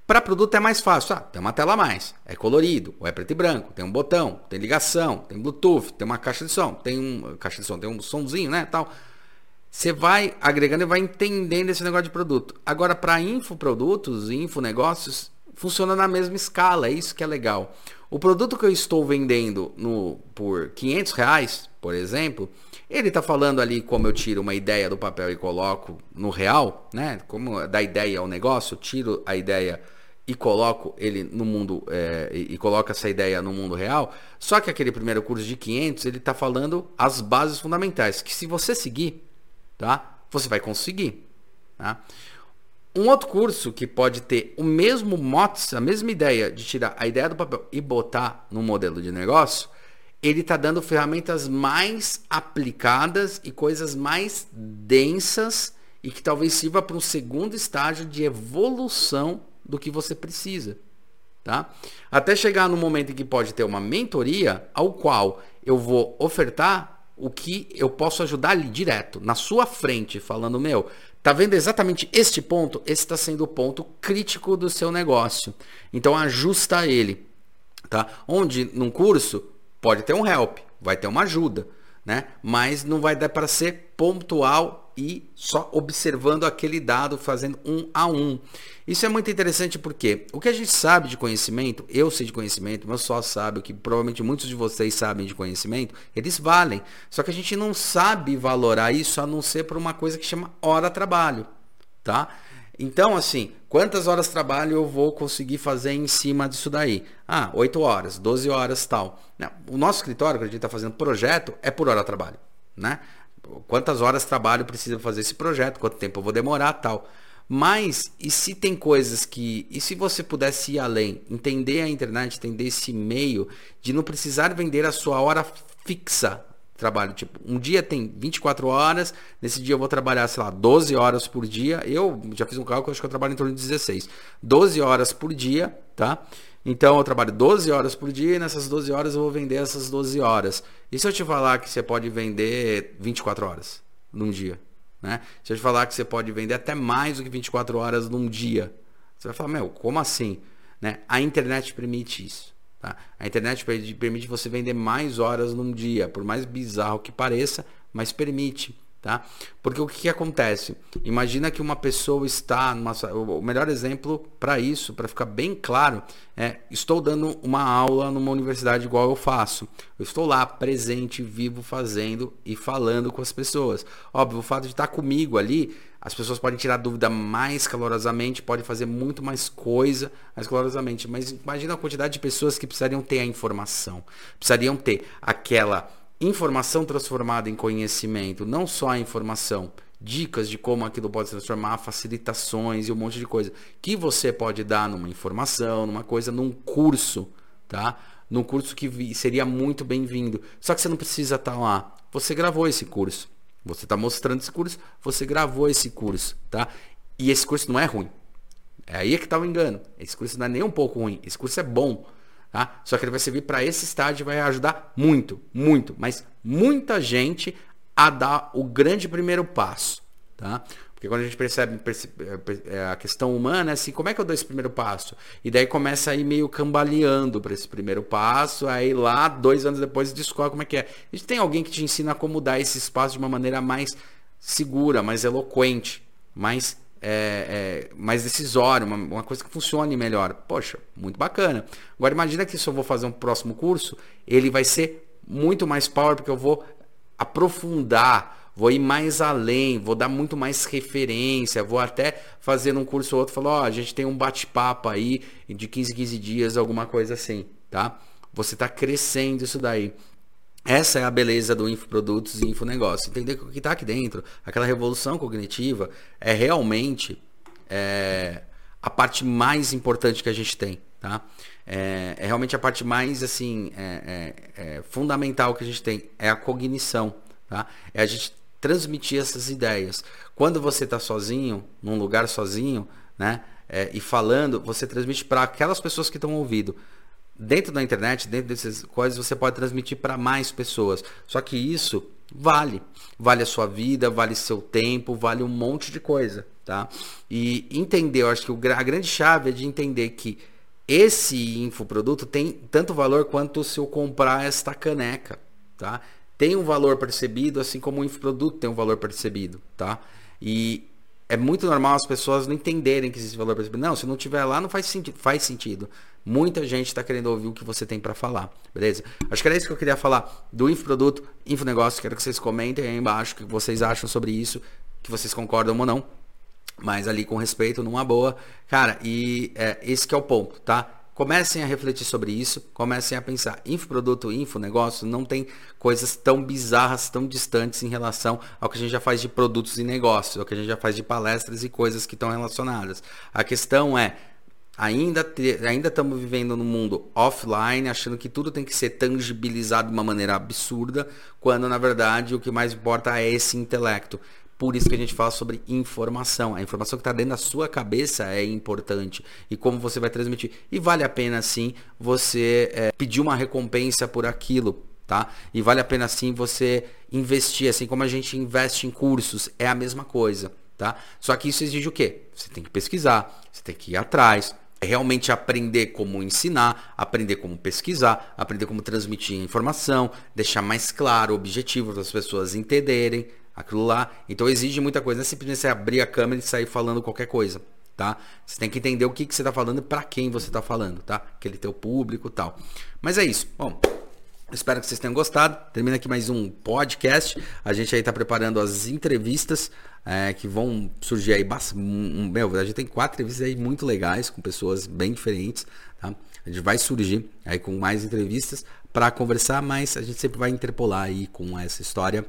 Para produto é mais fácil. Ah, tem uma tela a mais, é colorido, ou é preto e branco, tem um botão, tem ligação, tem Bluetooth, tem uma caixa de som, tem um caixa de som, tem um somzinho, né, tal. Você vai agregando e vai entendendo esse negócio de produto. Agora para infoprodutos, infonegócios, funciona na mesma escala, é isso que é legal. O produto que eu estou vendendo no, por 500 reais, por exemplo, ele está falando ali como eu tiro uma ideia do papel e coloco no real, né? Como da ideia ao negócio, tiro a ideia e coloco ele no mundo é, e, e coloco essa ideia no mundo real. Só que aquele primeiro curso de 500 ele está falando as bases fundamentais que se você seguir, tá? Você vai conseguir, tá? Um outro curso que pode ter o mesmo mote, a mesma ideia de tirar a ideia do papel e botar no modelo de negócio, ele está dando ferramentas mais aplicadas e coisas mais densas e que talvez sirva para um segundo estágio de evolução do que você precisa. Tá? Até chegar no momento em que pode ter uma mentoria ao qual eu vou ofertar o que eu posso ajudar ali direto, na sua frente, falando, meu, tá vendo exatamente este ponto? Esse está sendo o ponto crítico do seu negócio. Então ajusta ele. Tá? Onde num curso pode ter um help, vai ter uma ajuda, né? Mas não vai dar para ser pontual e só observando aquele dado, fazendo um a um. Isso é muito interessante porque o que a gente sabe de conhecimento, eu sei de conhecimento, meu só sabe, o que provavelmente muitos de vocês sabem de conhecimento, eles valem. Só que a gente não sabe valorar isso a não ser por uma coisa que chama hora trabalho, tá? Então, assim, quantas horas trabalho eu vou conseguir fazer em cima disso daí? Ah, 8 horas, 12 horas tal. O nosso escritório, que a gente está fazendo projeto, é por hora trabalho, né? Quantas horas trabalho precisa fazer esse projeto, quanto tempo eu vou demorar tal. Mas, e se tem coisas que. E se você pudesse ir além, entender a internet, entender esse meio, de não precisar vender a sua hora fixa trabalho. Tipo, um dia tem 24 horas, nesse dia eu vou trabalhar, sei lá, 12 horas por dia. Eu já fiz um cálculo, acho que eu trabalho em torno de 16. 12 horas por dia, tá? Então eu trabalho 12 horas por dia e nessas 12 horas eu vou vender essas 12 horas. E se eu te falar que você pode vender 24 horas num dia? Né? Se eu te falar que você pode vender até mais do que 24 horas num dia, você vai falar, meu, como assim? Né? A internet permite isso. Tá? A internet permite você vender mais horas num dia, por mais bizarro que pareça, mas permite. Tá? Porque o que, que acontece? Imagina que uma pessoa está numa, o melhor exemplo para isso, para ficar bem claro, é estou dando uma aula numa universidade igual eu faço. Eu estou lá presente, vivo, fazendo e falando com as pessoas. Óbvio, o fato de estar comigo ali, as pessoas podem tirar dúvida mais calorosamente, podem fazer muito mais coisa mais calorosamente. Mas imagina a quantidade de pessoas que precisariam ter a informação, precisariam ter aquela informação transformada em conhecimento, não só a informação, dicas de como aquilo pode se transformar, facilitações e um monte de coisa que você pode dar numa informação, numa coisa, num curso, tá? Num curso que seria muito bem-vindo. Só que você não precisa estar tá lá. Você gravou esse curso. Você está mostrando esse curso, você gravou esse curso, tá? E esse curso não é ruim. É aí que está o engano. Esse curso não é nem um pouco ruim. Esse curso é bom. Tá? Só que ele vai servir para esse estágio e vai ajudar muito, muito, mas muita gente a dar o grande primeiro passo. Tá? Porque quando a gente percebe, percebe é, é, a questão humana, é assim, como é que eu dou esse primeiro passo? E daí começa a ir meio cambaleando para esse primeiro passo, aí lá, dois anos depois, descobre como é que é. E tem alguém que te ensina como dar esse espaço de uma maneira mais segura, mais eloquente, mais é, é, mais decisório, uma, uma, coisa que funcione melhor. Poxa, muito bacana. Agora imagina que se eu vou fazer um próximo curso, ele vai ser muito mais power, porque eu vou aprofundar, vou ir mais além, vou dar muito mais referência, vou até fazer um curso ou outro, falar, ó, oh, a gente tem um bate-papo aí de 15, 15 dias, alguma coisa assim, tá? Você está crescendo isso daí. Essa é a beleza do infoprodutos e infonegócio. Entender o que está aqui dentro, aquela revolução cognitiva, é realmente é, a parte mais importante que a gente tem. Tá? É, é realmente a parte mais assim é, é, é fundamental que a gente tem. É a cognição. Tá? É a gente transmitir essas ideias. Quando você está sozinho, num lugar sozinho, né? É, e falando, você transmite para aquelas pessoas que estão ouvindo dentro da internet, dentro dessas coisas, você pode transmitir para mais pessoas. Só que isso vale. Vale a sua vida, vale seu tempo, vale um monte de coisa, tá? E entender, eu acho que a grande chave é de entender que esse infoproduto tem tanto valor quanto se eu comprar esta caneca, tá? Tem um valor percebido, assim como o infoproduto tem um valor percebido, tá? E é muito normal as pessoas não entenderem que existe valor percebido. Não, se não tiver lá, não faz sentido. Faz sentido. Muita gente está querendo ouvir o que você tem para falar, beleza? Acho que era isso que eu queria falar do infoproduto, infonegócio. Quero que vocês comentem aí embaixo o que vocês acham sobre isso, que vocês concordam ou não. Mas ali com respeito, numa boa. Cara, e é, esse que é o ponto, tá? Comecem a refletir sobre isso, comecem a pensar. Infoproduto, infonegócio não tem coisas tão bizarras, tão distantes em relação ao que a gente já faz de produtos e negócios, ao que a gente já faz de palestras e coisas que estão relacionadas. A questão é, ainda te, ainda estamos vivendo no mundo offline, achando que tudo tem que ser tangibilizado de uma maneira absurda, quando na verdade o que mais importa é esse intelecto. Por isso que a gente fala sobre informação. A informação que está dentro da sua cabeça é importante e como você vai transmitir. E vale a pena sim você é, pedir uma recompensa por aquilo, tá? E vale a pena sim você investir, assim como a gente investe em cursos, é a mesma coisa, tá? Só que isso exige o quê? Você tem que pesquisar, você tem que ir atrás, realmente aprender como ensinar, aprender como pesquisar, aprender como transmitir informação, deixar mais claro, objetivo para as pessoas entenderem, aquilo lá. Então exige muita coisa. Não é simplesmente você abrir a câmera e sair falando qualquer coisa, tá? Você tem que entender o que, que você está falando e para quem você está falando, tá? Aquele teu público tal. Mas é isso. Bom, espero que vocês tenham gostado. Termina aqui mais um podcast. A gente aí está preparando as entrevistas é, que vão surgir aí. Meu, a gente tem quatro entrevistas aí muito legais com pessoas bem diferentes, tá? A gente vai surgir aí com mais entrevistas para conversar, mas a gente sempre vai interpolar aí com essa história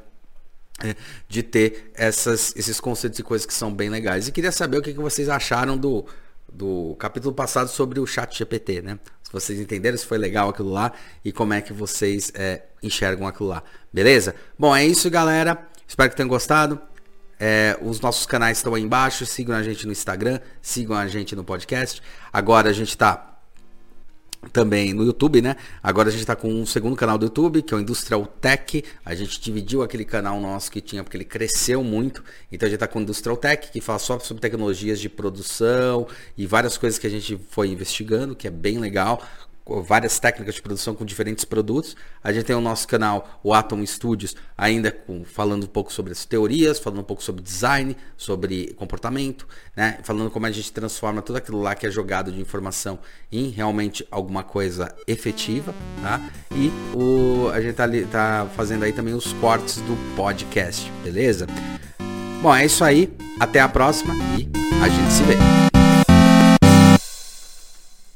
de ter essas, esses conceitos e coisas que são bem legais. E queria saber o que, que vocês acharam do, do capítulo passado sobre o chat GPT, né? Se vocês entenderam se foi legal aquilo lá e como é que vocês é, enxergam aquilo lá. Beleza? Bom, é isso, galera. Espero que tenham gostado. É, os nossos canais estão aí embaixo. Sigam a gente no Instagram, sigam a gente no podcast. Agora a gente está também no YouTube, né? Agora a gente está com um segundo canal do YouTube, que é o Industrial Tech. A gente dividiu aquele canal nosso que tinha, porque ele cresceu muito. Então a gente está com o Industrial Tech, que fala só sobre tecnologias de produção e várias coisas que a gente foi investigando, que é bem legal várias técnicas de produção com diferentes produtos. A gente tem o nosso canal, o Atom Studios, ainda com, falando um pouco sobre as teorias, falando um pouco sobre design, sobre comportamento, né? falando como a gente transforma tudo aquilo lá que é jogado de informação em realmente alguma coisa efetiva. Tá? E o, a gente está tá fazendo aí também os cortes do podcast, beleza? Bom, é isso aí. Até a próxima e a gente se vê.